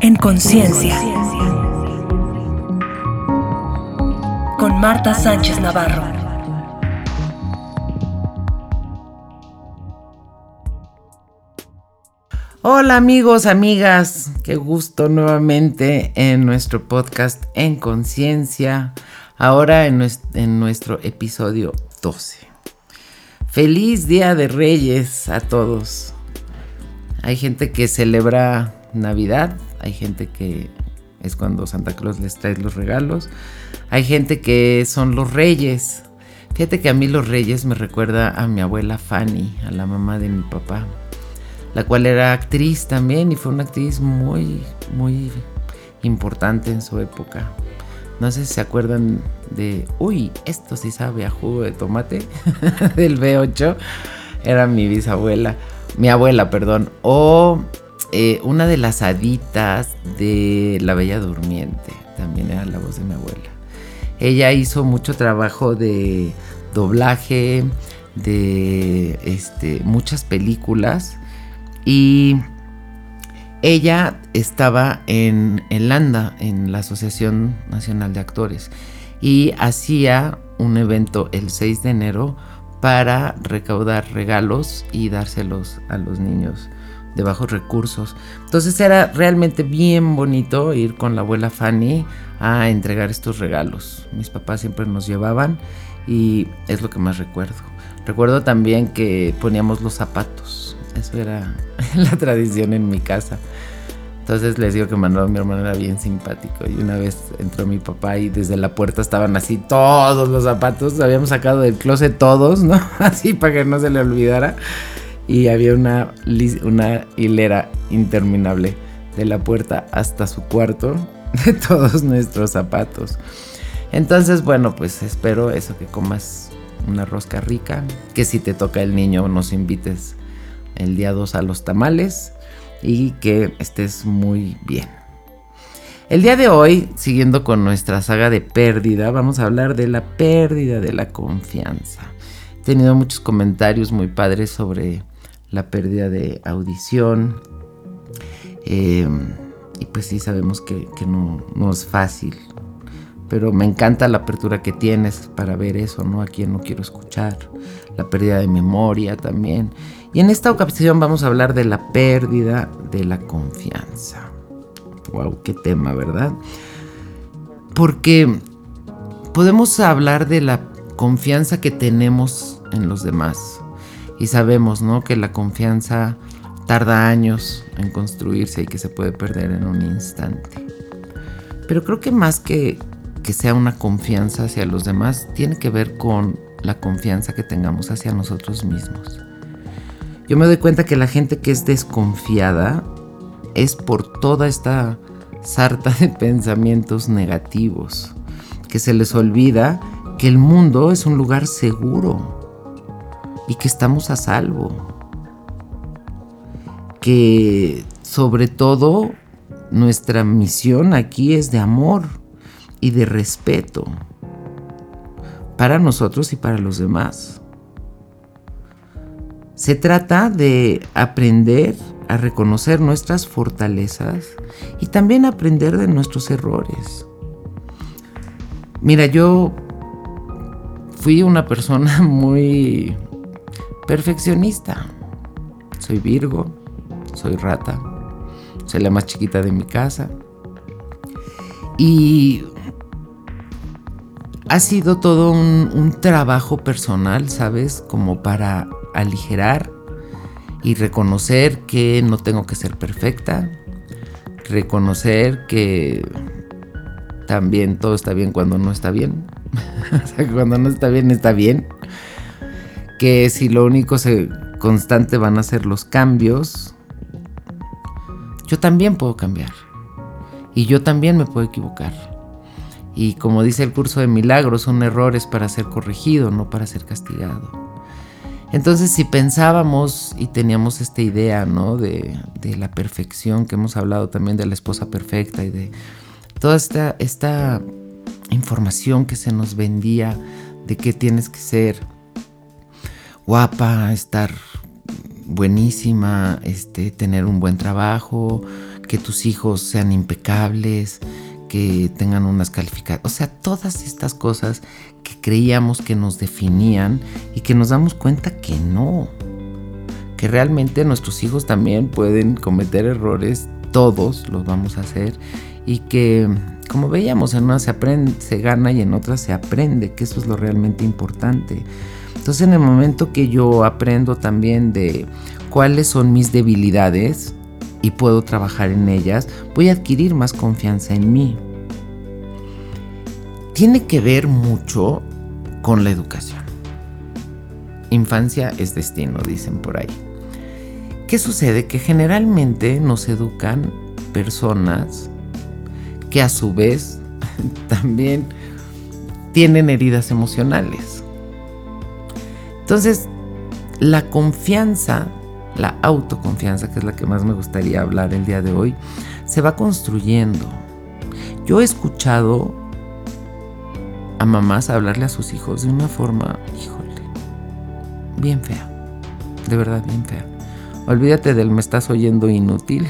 En conciencia. Con Marta Sánchez Navarro. Hola amigos, amigas, qué gusto nuevamente en nuestro podcast En Conciencia, ahora en nuestro, episodio 12. Feliz Día de Reyes a todos. Hay gente que celebra Navidad, hay gente que es cuando Santa Claus les trae los regalos, hay gente que son los reyes. Fíjate que a mí los reyes me recuerda a mi abuela Fanny, a la mamá de mi papá, la cual era actriz también y fue una actriz muy, muy importante en su época. No sé si se acuerdan de, uy, esto sí sabe a jugo de tomate del B8. Era mi bisabuela, mi abuela, perdón. O eh, una de las haditas de La Bella Durmiente. También era la voz de mi abuela. Ella hizo mucho trabajo de doblaje, de este, muchas películas. Y ella estaba en, en Landa, en la Asociación Nacional de Actores, y hacía un evento el 6 de enero para recaudar regalos y dárselos a los niños de bajos recursos. Entonces era realmente bien bonito ir con la abuela Fanny a entregar estos regalos. Mis papás siempre nos llevaban y es lo que más recuerdo. Recuerdo también que poníamos los zapatos. Eso era la tradición en mi casa. Entonces les digo que Manuel, mi hermano, era bien simpático. Y una vez entró mi papá y desde la puerta estaban así todos los zapatos. Habíamos sacado del closet todos, ¿no? Así para que no se le olvidara y había una, hilera interminable de la puerta hasta su cuarto de todos nuestros zapatos. Entonces, bueno, pues espero eso que comas una rosca rica, que si te toca el niño nos invites el día 2 a los tamales y que estés muy bien. El día de hoy, siguiendo con nuestra saga de pérdida, vamos a hablar de la pérdida de la confianza. He tenido muchos comentarios muy padres sobre la pérdida de audición. Em, y pues sí, sabemos que, no, no, es fácil. Pero me encanta la apertura que tienes para ver eso, ¿no? A quien no quiero escuchar. La pérdida de memoria también. Y en esta ocasión vamos a hablar de la pérdida de la confianza. Wow, qué tema, ¿verdad? Porque podemos hablar de la confianza que tenemos en los demás y sabemos, ¿no? Que la confianza tarda años en construirse y que se puede perder en un instante. Pero creo que más que que sea una confianza hacia los demás, tiene que ver con la confianza que tengamos hacia nosotros mismos. Yo me doy cuenta que la gente que es desconfiada es por toda esta sarta de pensamientos negativos, que se les olvida que el mundo es un lugar seguro, y que estamos a salvo. Que sobre todo nuestra misión aquí es de amor y de respeto para nosotros y para los demás. Se trata de aprender a reconocer nuestras fortalezas y también aprender de nuestros errores. Mira, yo fui una persona muy perfeccionista. Soy Virgo, soy rata, soy la más chiquita de mi casa. Y ha sido todo un, trabajo personal, ¿sabes? Como para aligerar y reconocer que no tengo que ser perfecta, reconocer que también todo está bien cuando no está bien. o sea, cuando no está bien, está bien que si lo único se, constante van a ser los cambios, yo también puedo cambiar. Y yo también me puedo equivocar. Y como dice el curso de milagros, son errores para ser corregido, no para ser castigado. Entonces, si pensábamos y teníamos esta idea, ¿no? De, de, la perfección, que hemos hablado también de la esposa perfecta y de toda esta, esta información que se nos vendía de qué tienes que ser, guapa, estar buenísima, este, tener un buen trabajo, que tus hijos sean impecables, que tengan unas calificaciones, o sea, todas estas cosas que creíamos que nos definían y que nos damos cuenta que no, que realmente nuestros hijos también pueden cometer errores, todos los vamos a hacer y que como veíamos en una se aprende, se gana y en otra se aprende, que eso es lo realmente importante. Entonces en el momento que yo aprendo también de cuáles son mis debilidades y puedo trabajar en ellas, voy a adquirir más confianza en mí tiene que ver mucho con la educación. Infancia es destino, dicen por ahí. ¿Qué sucede? Que generalmente nos educan personas que a su vez también tienen heridas emocionales. Entonces, la confianza, la autoconfianza, que es la que más me gustaría hablar el día de hoy, se va construyendo. Yo he escuchado a mamás hablarle a sus hijos de una forma, híjole, bien fea. De verdad, bien fea. Olvídate del me estás oyendo inútil.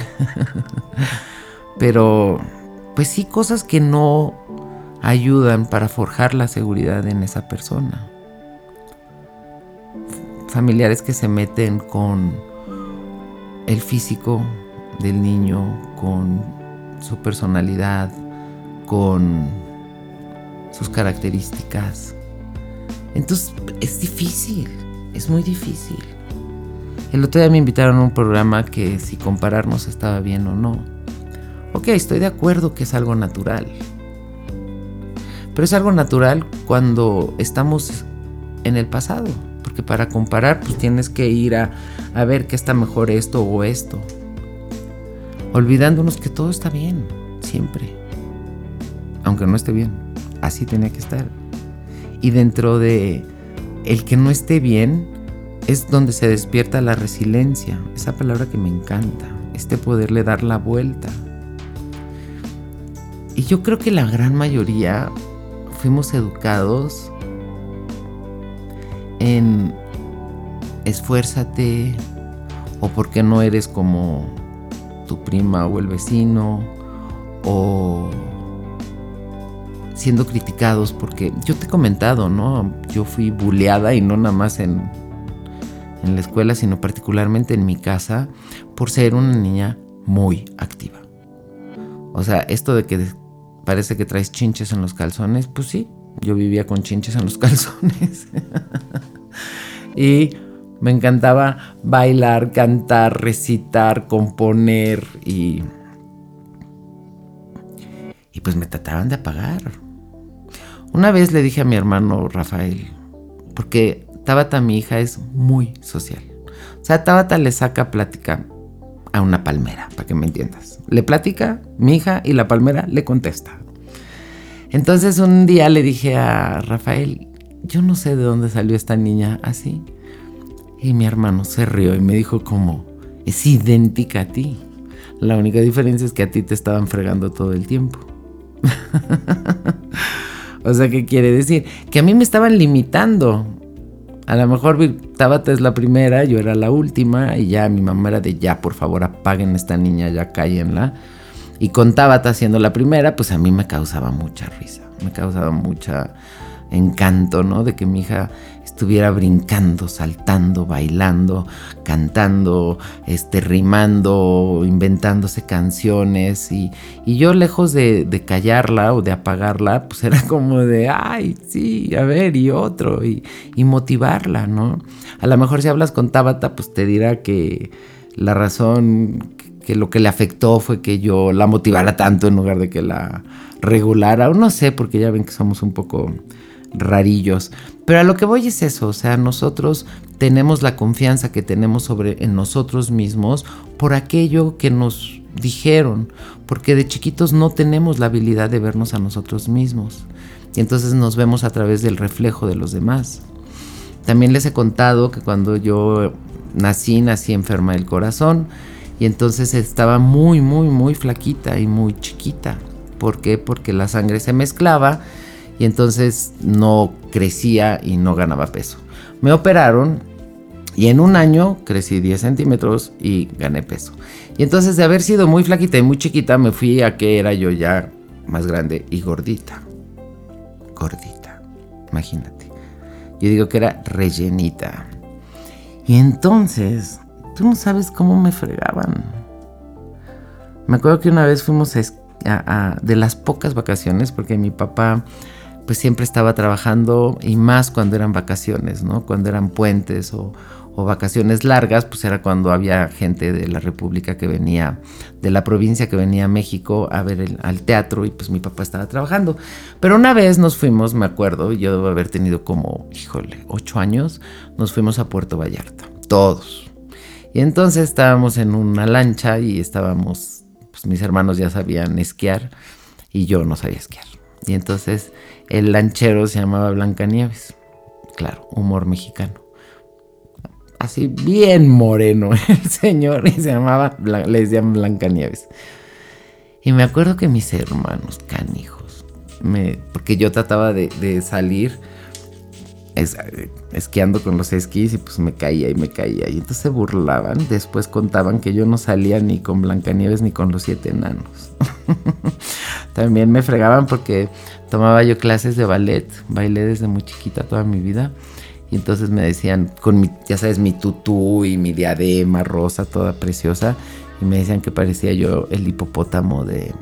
Pero, pues sí, cosas que no ayudan para forjar la seguridad en esa persona. Familiares que se meten con el físico del niño, con su personalidad, con sus características. Entonces es difícil, es muy difícil. El otro día me invitaron a un programa que si compararnos estaba bien o no. Ok, estoy de acuerdo que es algo natural. Pero es algo natural cuando estamos en el pasado. Porque para comparar pues tienes que ir a, a ver qué está mejor esto o esto. Olvidándonos que todo está bien, siempre. Aunque no esté bien así tenía que estar. Y dentro de el que no esté bien es donde se despierta la resiliencia, esa palabra que me encanta, este poderle dar la vuelta. Y yo creo que la gran mayoría fuimos educados en esfuérzate o porque no eres como tu prima o el vecino o siendo criticados porque yo te he comentado, ¿no? Yo fui buleada y no nada más en, en la escuela, sino particularmente en mi casa por ser una niña muy activa. O sea, esto de que parece que traes chinches en los calzones, pues sí, yo vivía con chinches en los calzones. y me encantaba bailar, cantar, recitar, componer y... Y pues me trataban de apagar. Una vez le dije a mi hermano Rafael, porque Tabata, mi hija, es muy social. O sea, Tabata le saca plática a una palmera, para que me entiendas. Le platica mi hija y la palmera le contesta. Entonces un día le dije a Rafael, yo no sé de dónde salió esta niña así. Y mi hermano se rió y me dijo como, es idéntica a ti. La única diferencia es que a ti te estaban fregando todo el tiempo. O sea, ¿qué quiere decir? Que a mí me estaban limitando. A lo mejor Tabata es la primera, yo era la última y ya mi mamá era de ya, por favor, apaguen a esta niña, ya cállenla. Y con Tabata siendo la primera, pues a mí me causaba mucha risa, me causaba mucha encanto, ¿no? De que mi hija estuviera brincando, saltando, bailando, cantando, este, rimando, inventándose canciones. Y, yo lejos de, callarla o de apagarla, pues era como de, ay, sí, a ver, y otro, y, y motivarla, ¿no? A lo mejor si hablas con Tabata, pues te dirá que la razón que lo que le afectó fue que yo la motivara tanto en lugar de que la regulara, o no sé, porque ya ven que somos un poco rarillos. Pero a lo que voy es eso, o sea, nosotros tenemos la confianza que tenemos sobre en nosotros mismos por aquello que nos dijeron, porque de chiquitos no tenemos la habilidad de vernos a nosotros mismos. Y entonces nos vemos a través del reflejo de los demás. También les he contado que cuando yo nací, nací enferma del corazón y entonces estaba muy, muy, muy flaquita y muy chiquita. ¿Por qué? Porque la sangre se mezclaba y entonces no crecía y no ganaba peso. Me operaron Y en un año crecí 10 centímetros y gané peso. Y entonces de haber sido muy flaquita y muy chiquita, me fui a que era yo ya más grande y gordita. Gordita, imagínate. Yo digo que era rellenita. Y entonces, tú no sabes cómo me fregaban. Me acuerdo que una vez fuimos de las pocas vacaciones, porque mi papá pues siempre estaba trabajando y más cuando eran vacaciones, ¿no? Cuando eran puentes o, vacaciones largas, pues era cuando había gente de la República que venía, de la provincia que venía a México a ver el, al teatro y pues mi papá estaba trabajando. Pero una vez nos fuimos, me acuerdo, yo debo haber tenido como, híjole, ocho años, nos fuimos a Puerto Vallarta, todos. Y entonces estábamos en una lancha y estábamos, pues mis hermanos ya sabían esquiar y yo no sabía esquiar. Y entonces el lanchero se llamaba Blancanieves. Claro, humor mexicano. Así bien moreno el señor y se llamaba, le decían Blancanieves. Y me acuerdo que mis hermanos, canijos, me, porque yo trataba de, salir esquiando con los esquís y pues me caía y me caía. Y entonces se burlaban. Después contaban que yo no salía ni con Blancanieves ni con los siete enanos. También me fregaban porque tomaba yo clases de ballet, bailé desde muy chiquita toda mi vida. Y entonces me decían, con mi, ya sabes, mi tutú y mi diadema rosa, toda preciosa. Y me decían que parecía yo el hipopótamo de,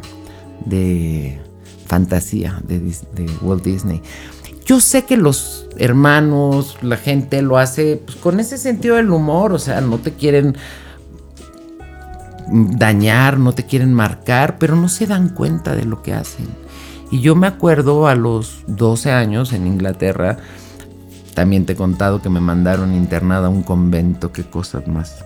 de fantasía de, de Walt Disney. Yo sé que los hermanos, la gente lo hace pues, con ese sentido del humor, o sea, no te quieren dañar, no te quieren marcar, pero no se dan cuenta de lo que hacen. Y yo me acuerdo a los 12 años en Inglaterra, también te he contado que me mandaron internada a un convento, qué cosas más.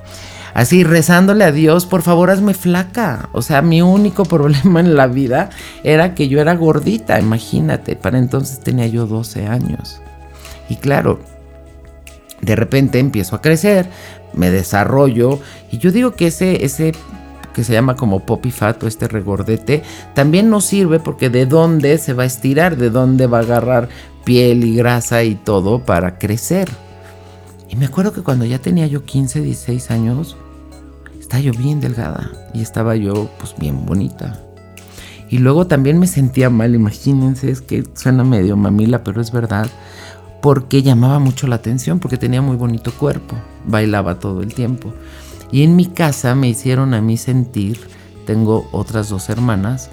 Así rezándole a Dios, por favor hazme flaca. O sea, mi único problema en la vida era que yo era gordita, imagínate. Para entonces tenía yo 12 años. Y claro, de repente empiezo a crecer, me desarrollo y yo digo que ese, ese que se llama como poppy fat o este regordete, también nos sirve porque de dónde se va a estirar, de dónde va a agarrar piel y grasa y todo para crecer. Y me acuerdo que cuando ya tenía yo 15, 16 años, estaba yo bien delgada y estaba yo pues bien bonita. Y luego también me sentía mal, imagínense, es que suena medio mamila, pero es verdad porque llamaba mucho la atención, porque tenía muy bonito cuerpo, bailaba todo el tiempo. Y en mi casa me hicieron a mí sentir, tengo otras dos hermanas,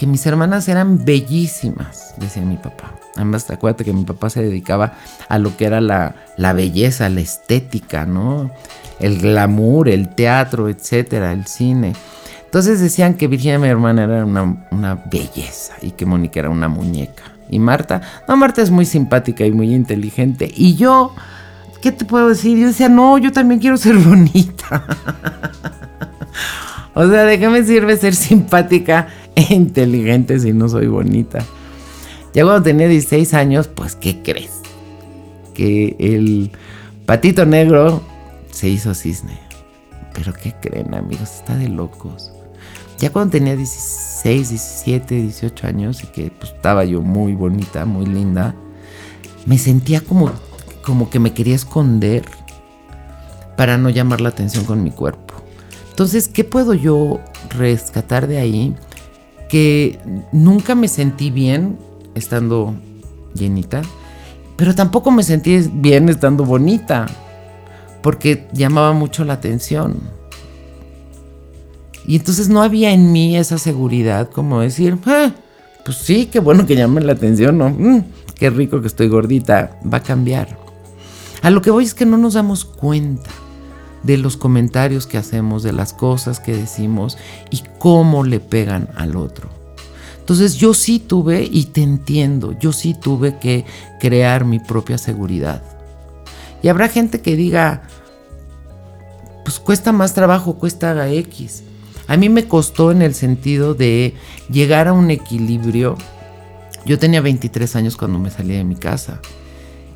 que mis hermanas eran bellísimas, decía mi papá. Además, acuérdate que mi papá se dedicaba a lo que era la, la belleza, la estética, ¿no? El glamour, el teatro, etcétera, el cine. Entonces decían que Virginia, mi hermana, era una, una belleza y que Mónica era una muñeca. Y Marta, no, Marta es muy simpática y muy inteligente. Y yo, ¿qué te puedo decir? Yo decía, no, yo también quiero ser bonita. o sea, ¿de qué me sirve ser simpática inteligente si no soy bonita? Ya cuando tenía 16 años, pues, ¿qué crees? Que el patito negro se hizo cisne. Pero ¿qué creen, amigos? Está de locos. Ya cuando tenía 16, 17, 18 años y que pues, estaba yo muy bonita, muy linda, me sentía como, como que me quería esconder para no llamar la atención con mi cuerpo. Entonces, ¿qué puedo yo rescatar de ahí? Que nunca me sentí bien estando llenita, pero tampoco me sentí bien estando bonita, porque llamaba mucho la atención. Y entonces no había en mí esa seguridad como decir, ah, pues sí, qué bueno que llamen la atención, ¿no? Mm, qué rico que estoy gordita, va a cambiar. A lo que voy es que no nos damos cuenta de los comentarios que hacemos, de las cosas que decimos y cómo le pegan al otro. Entonces yo sí tuve, y te entiendo, yo sí tuve que crear mi propia seguridad. Y habrá gente que diga, pues cuesta más trabajo, cuesta X. A mí me costó en el sentido de llegar a un equilibrio. Yo tenía 23 años cuando me salí de mi casa.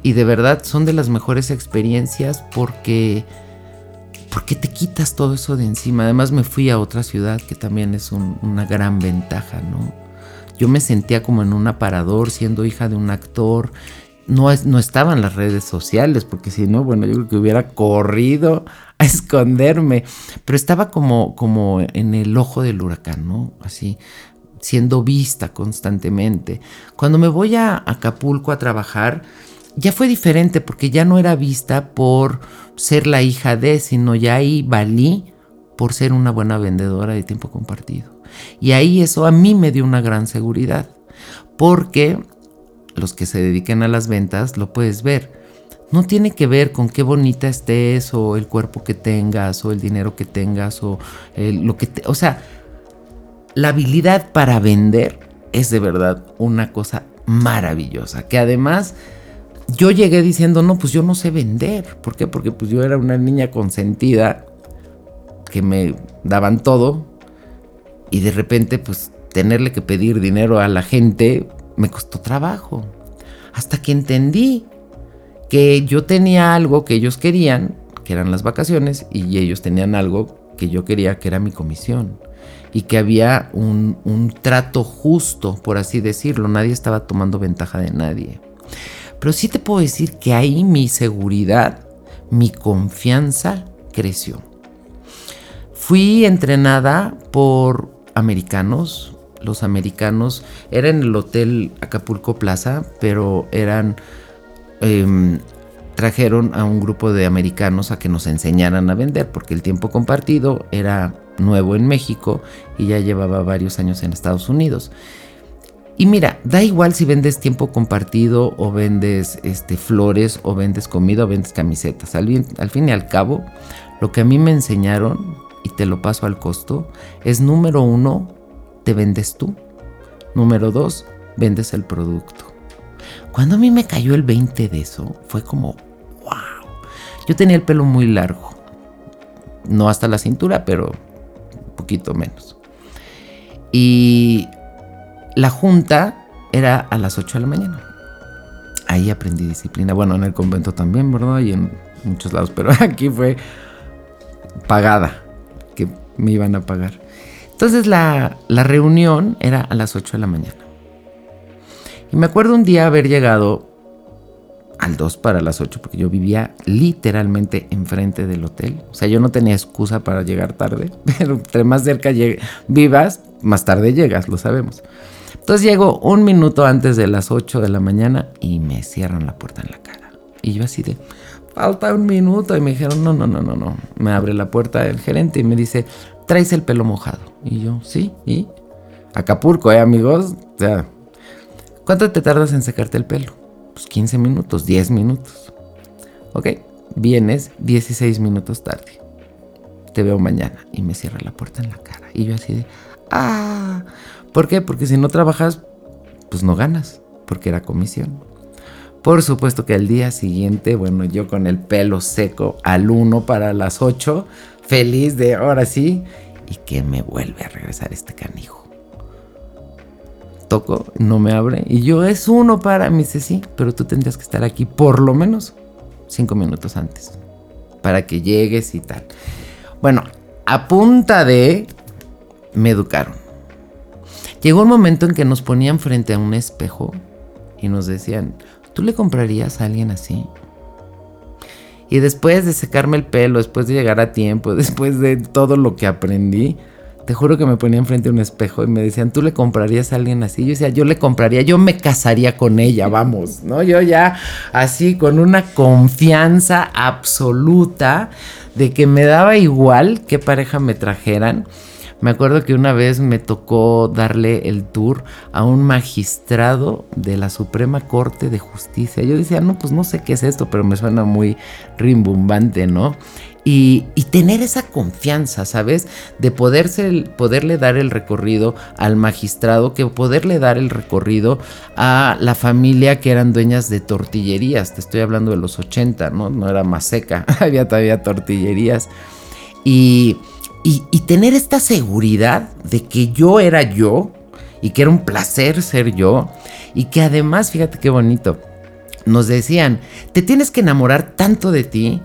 Y de verdad son de las mejores experiencias porque, porque te quitas todo eso de encima. Además me fui a otra ciudad que también es una gran ventaja, ¿no? Yo me sentía como en un aparador siendo hija de un actor no, es, no estaban las redes sociales, porque si no, bueno, yo creo que hubiera corrido a esconderme, pero estaba como, como en el ojo del huracán, ¿no? Así, siendo vista constantemente. Cuando me voy a Acapulco a trabajar, ya fue diferente porque ya no era vista por ser la hija de, sino ya ahí valí por ser una buena vendedora de tiempo compartido. Y ahí eso a mí me dio una gran seguridad, porque los que se dediquen a las ventas lo puedes ver. No tiene que ver con qué bonita estés o el cuerpo que tengas o el dinero que tengas o lo que te, o sea, la habilidad para vender es de verdad una cosa maravillosa, que además yo llegué diciendo, no, pues yo no sé vender. ¿Por qué? Porque pues yo era una niña consentida que me daban todo y de repente pues tenerle que pedir dinero a la gente me costó trabajo. Hasta que entendí que yo tenía algo que ellos querían, que eran las vacaciones, y ellos tenían algo que yo quería, que era mi comisión. Y que había un, un trato justo, por así decirlo. Nadie estaba tomando ventaja de nadie. Pero sí te puedo decir que ahí mi seguridad, mi confianza creció. Fui entrenada por americanos. Los americanos eran en el hotel Acapulco Plaza, pero eran... Em, trajeron a un grupo de americanos a que nos enseñaran a vender, porque el tiempo compartido era nuevo en México y ya llevaba varios años en Estados Unidos. Y mira, da igual si vendes tiempo compartido o vendes este, flores o vendes comida o vendes camisetas. Al, al fin y al cabo, lo que a mí me enseñaron, y te lo paso al costo, es número uno, te vendes tú. Número dos, vendes el producto. Cuando a mí me cayó el 20 de eso, fue como, wow. Yo tenía el pelo muy largo. No hasta la cintura, pero un poquito menos. Y la junta era a las 8 de la mañana. Ahí aprendí disciplina. Bueno, en el convento también, ¿verdad? Y en muchos lados. Pero aquí fue pagada, que me iban a pagar. Entonces la, la reunión era a las 8 de la mañana. Y me acuerdo un día haber llegado al 2 para las 8, porque yo vivía literalmente enfrente del hotel. O sea, yo no tenía excusa para llegar tarde, pero entre más cerca vivas, más tarde llegas, lo sabemos. Entonces llego un minuto antes de las 8 de la mañana y me cierran la puerta en la cara. Y yo así de, falta un minuto. Y me dijeron, no, no, no, no, no. Me abre la puerta el gerente y me dice, traes el pelo mojado. Y yo, sí, ¿y? Acapulco, ¿eh, amigos? O sea, ¿cuánto te tardas en secarte el pelo? Pues 15 minutos, 10 minutos. Ok, vienes 16 minutos tarde. Te veo mañana. Y me cierra la puerta en la cara. Y yo así de, ah, ¿Por qué? Porque si no trabajas, pues no ganas, porque era comisión. Por supuesto que al día siguiente, bueno, yo con el pelo seco al 1 para las 8, feliz de ahora sí, y que me vuelve a regresar este canijo. Toco, no me abre, y yo es uno para, me dice sí, pero tú tendrías que estar aquí por lo menos 5 minutos antes, para que llegues y tal. Bueno, a punta de, me educaron Llegó un momento en que nos ponían frente a un espejo y nos decían, ¿tú le comprarías a alguien así? Y después de secarme el pelo, después de llegar a tiempo, después de todo lo que aprendí, te juro que me ponían frente a un espejo y me decían, ¿tú le comprarías a alguien así? Yo decía, yo le compraría, yo me casaría con ella, vamos, ¿no? Yo ya así, con una confianza absoluta de que me daba igual qué pareja me trajeran me acuerdo que una vez me tocó darle el tour a un magistrado de la Suprema Corte de Justicia. Yo decía, no, pues no sé qué es esto, pero me suena muy rimbombante, ¿no? Y, tener esa confianza, ¿sabes? De poderse, poderle dar el recorrido al magistrado, que poderle dar el recorrido a la familia que eran dueñas de tortillerías. Te estoy hablando de los 80, ¿no? No era más seca, había todavía tortillerías. Y y, tener esta seguridad de que yo era yo y que era un placer ser yo y que además, fíjate qué bonito, nos decían, te tienes que enamorar tanto de ti.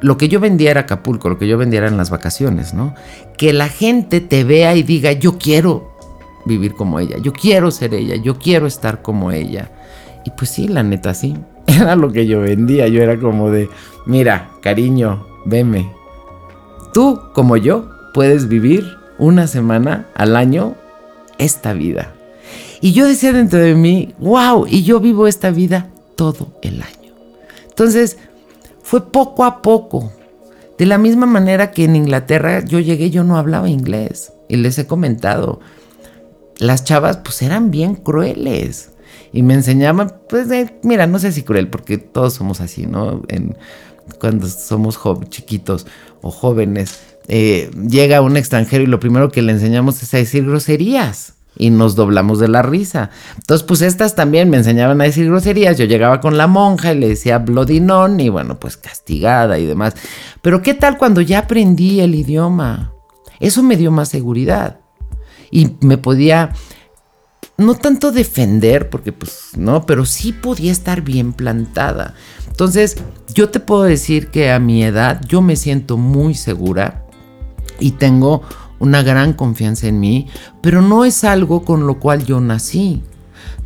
Lo que yo vendía era Acapulco, lo que yo vendía eran las vacaciones, ¿no? Que la gente te vea y diga, yo quiero vivir como ella, yo quiero ser ella, yo quiero estar como ella. Y pues sí, la neta sí. Era lo que yo vendía. Yo era como de, mira, cariño, veme. Tú, como yo, puedes vivir una semana al año esta vida. Y yo decía dentro de mí, wow, y yo vivo esta vida todo el año. Entonces, fue poco a poco. De la misma manera que en Inglaterra yo llegué, yo no hablaba inglés. Y les he comentado, las chavas pues eran bien crueles. Y me enseñaban, pues, mira, no sé si cruel, porque todos somos así, ¿no? En, cuando somos chiquitos o jóvenes, eh, llega un extranjero y lo primero que le enseñamos es a decir groserías y nos doblamos de la risa. Entonces, pues estas también me enseñaban a decir groserías. Yo llegaba con la monja y le decía blodinón y bueno, pues castigada y demás. Pero ¿qué tal cuando ya aprendí el idioma? Eso me dio más seguridad y me podía no tanto defender, porque pues no, pero sí podía estar bien plantada. Entonces, yo te puedo decir que a mi edad yo me siento muy segura y tengo una gran confianza en mí, pero no es algo con lo cual yo nací.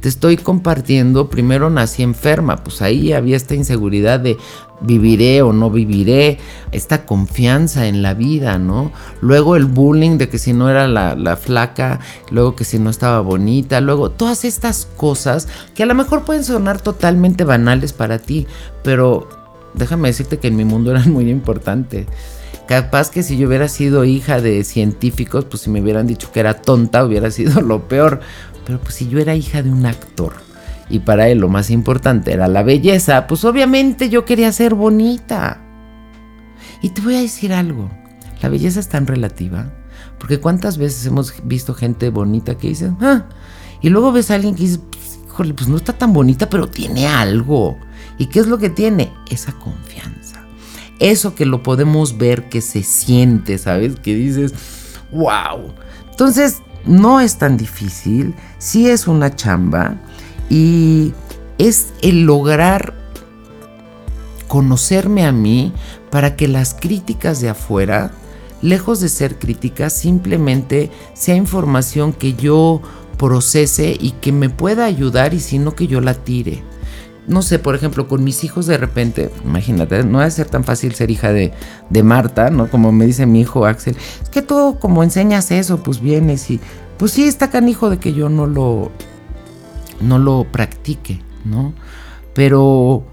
Te estoy compartiendo, primero nací enferma, pues ahí había esta inseguridad de viviré o no viviré, esta confianza en la vida, ¿no? Luego el bullying de que si no era la, la, flaca, luego que si no estaba bonita, luego todas estas cosas que a lo mejor pueden sonar totalmente banales para ti, pero déjame decirte que en mi mundo eran muy importantes. Capaz que si yo hubiera sido hija de científicos, pues si me hubieran dicho que era tonta, hubiera sido lo peor. Pero pues si yo era hija de un actor y para él lo más importante era la belleza, pues obviamente yo quería ser bonita. Y te voy a decir algo, la belleza es tan relativa, porque cuántas veces hemos visto gente bonita que dicen, ah, y luego ves a alguien que dice, pues, híjole, pues no está tan bonita, pero tiene algo. ¿Y qué es lo que tiene? Esa confianza eso que lo podemos ver, que se siente, ¿sabes? Que dices, wow. Entonces, no es tan difícil, sí es una chamba y es el lograr conocerme a mí para que las críticas de afuera, lejos de ser críticas, simplemente sea información que yo procese y que me pueda ayudar y si no que yo la tire no sé, por ejemplo, con mis hijos de repente, imagínate, no debe ser tan fácil ser hija de, de Marta, ¿no? Como me dice mi hijo Axel, es que tú como enseñas eso, pues vienes y, pues sí, está canijo de que yo no lo, no lo practique, ¿no? Pero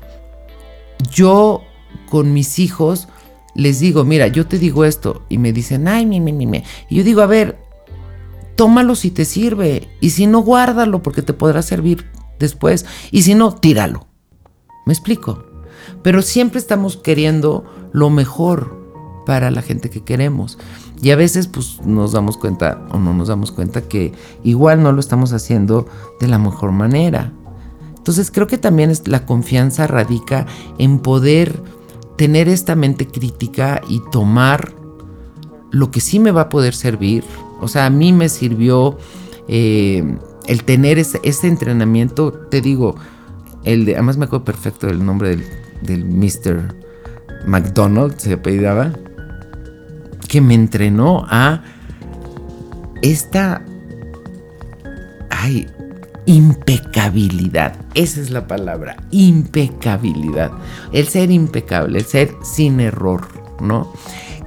yo con mis hijos les digo, mira, yo te digo esto, y me dicen, ay, mi, mi, mi, mi. Y yo digo, a ver, tómalo si te sirve, y si no, guárdalo porque te podrá servir después. Y si no, tíralo. ¿Me explico? Pero siempre estamos queriendo lo mejor para la gente que queremos. Y a veces pues nos damos cuenta o no nos damos cuenta que igual no lo estamos haciendo de la mejor manera. Entonces creo que también es, la confianza radica en poder tener esta mente crítica y tomar lo que sí me va a poder servir. O sea, a mí me sirvió eh, el tener ese, entrenamiento, te digo, el de, además me acuerdo perfecto del nombre del, del Mr. McDonald, se apellidaba, que me entrenó a esta, ay, impecabilidad. Esa es la palabra, impecabilidad. El ser impecable, el ser sin error, ¿no?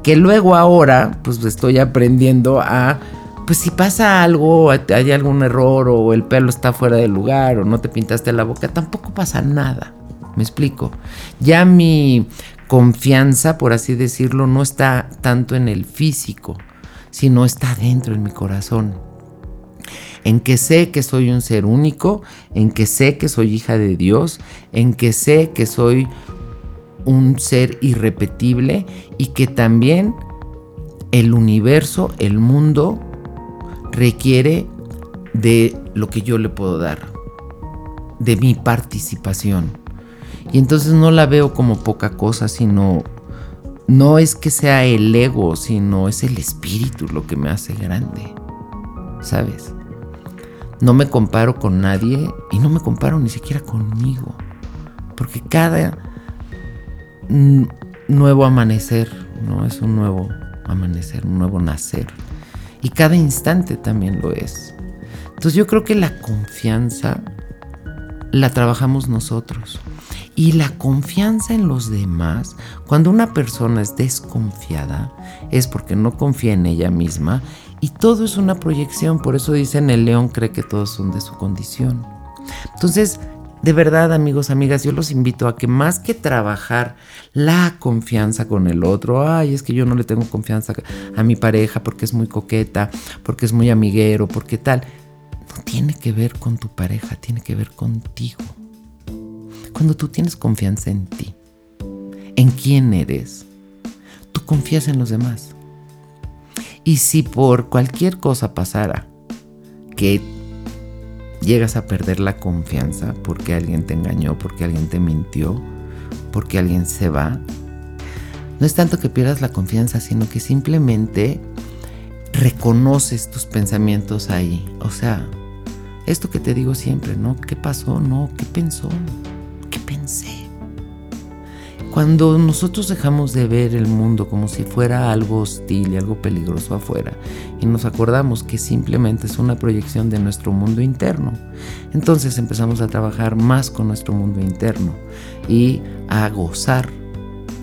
Que luego ahora, pues estoy aprendiendo a pues si pasa algo, hay algún error o el pelo está fuera del lugar o no te pintaste la boca, tampoco pasa nada. ¿Me explico? Ya mi confianza, por así decirlo, no está tanto en el físico, sino está dentro en mi corazón. En que sé que soy un ser único, en que sé que soy hija de Dios, en que sé que soy un ser irrepetible y que también el universo, el mundo, requiere de lo que yo le puedo dar, de mi participación. Y entonces no la veo como poca cosa, sino no es que sea el ego, sino es el espíritu lo que me hace grande. ¿Sabes? No me comparo con nadie y no me comparo ni siquiera conmigo. Porque cada nuevo amanecer, ¿no? Es un nuevo amanecer, un nuevo nacer. Y cada instante también lo es. Entonces yo creo que la confianza la trabajamos nosotros. Y la confianza en los demás, cuando una persona es desconfiada, es porque no confía en ella misma y todo es una proyección. Por eso dicen el león cree que todos son de su condición. Entonces, de verdad, amigos, amigas, yo los invito a que más que trabajar la confianza con el otro, ay, es que yo no le tengo confianza a mi pareja porque es muy coqueta, porque es muy amiguero, porque tal, no tiene que ver con tu pareja, tiene que ver contigo. Cuando tú tienes confianza en ti, en quién eres, tú confías en los demás. Y si por cualquier cosa pasara que llegas a perder la confianza porque alguien te engañó, porque alguien te mintió, porque alguien se va, no es tanto que pierdas la confianza, sino que simplemente reconoces tus pensamientos ahí. O sea, esto que te digo siempre, ¿no? ¿Qué pasó? No, ¿qué pensó? Pensé. Cuando nosotros dejamos de ver el mundo como si fuera algo hostil y algo peligroso afuera y nos acordamos que simplemente es una proyección de nuestro mundo interno, entonces empezamos a trabajar más con nuestro mundo interno y a gozar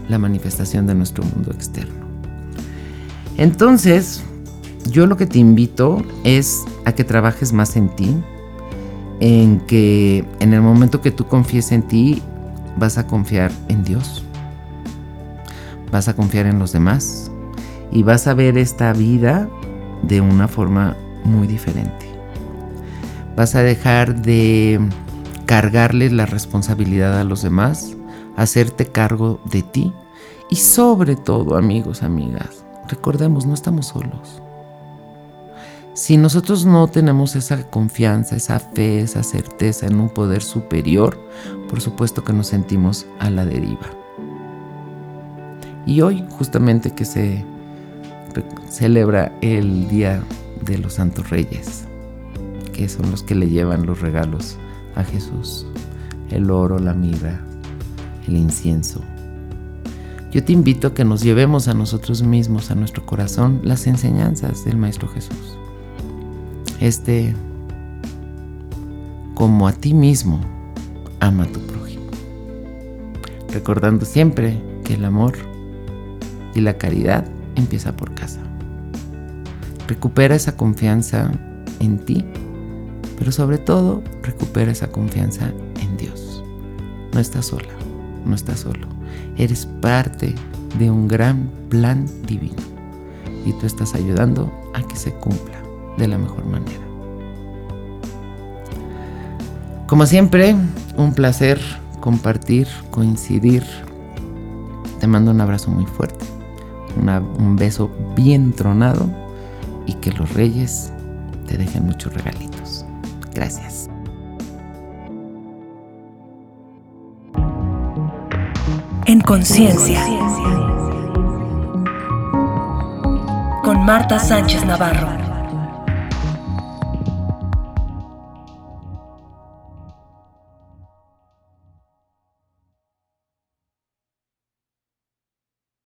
la manifestación de nuestro mundo externo. Entonces, yo lo que te invito es a que trabajes más en ti, en que en el momento que tú confíes en ti, vas a confiar en Dios, vas a confiar en los demás y vas a ver esta vida de una forma muy diferente. Vas a dejar de cargarle la responsabilidad a los demás, hacerte cargo de ti y sobre todo, amigos, amigas, recordemos, no estamos solos. Si nosotros no tenemos esa confianza, esa fe, esa certeza en un poder superior, por supuesto que nos sentimos a la deriva. Y hoy, justamente que se celebra el Día de los Santos Reyes, que son los que le llevan los regalos a Jesús, el oro, la mirra, el incienso. Yo te invito a que nos llevemos a nosotros mismos, a nuestro corazón, las enseñanzas del Maestro Jesús este, como a ti mismo, ama a tu prójimo. Recordando siempre que el amor y la caridad empieza por casa. Recupera esa confianza en ti, pero sobre todo recupera esa confianza en Dios. No estás sola, no estás solo. Eres parte de un gran plan divino y tú estás ayudando a que se cumpla de la mejor manera. Como siempre, un placer compartir, coincidir. Te mando un abrazo muy fuerte, un beso bien tronado y que los reyes te dejen muchos regalitos. Gracias. En conciencia. Con Marta Sánchez Navarro.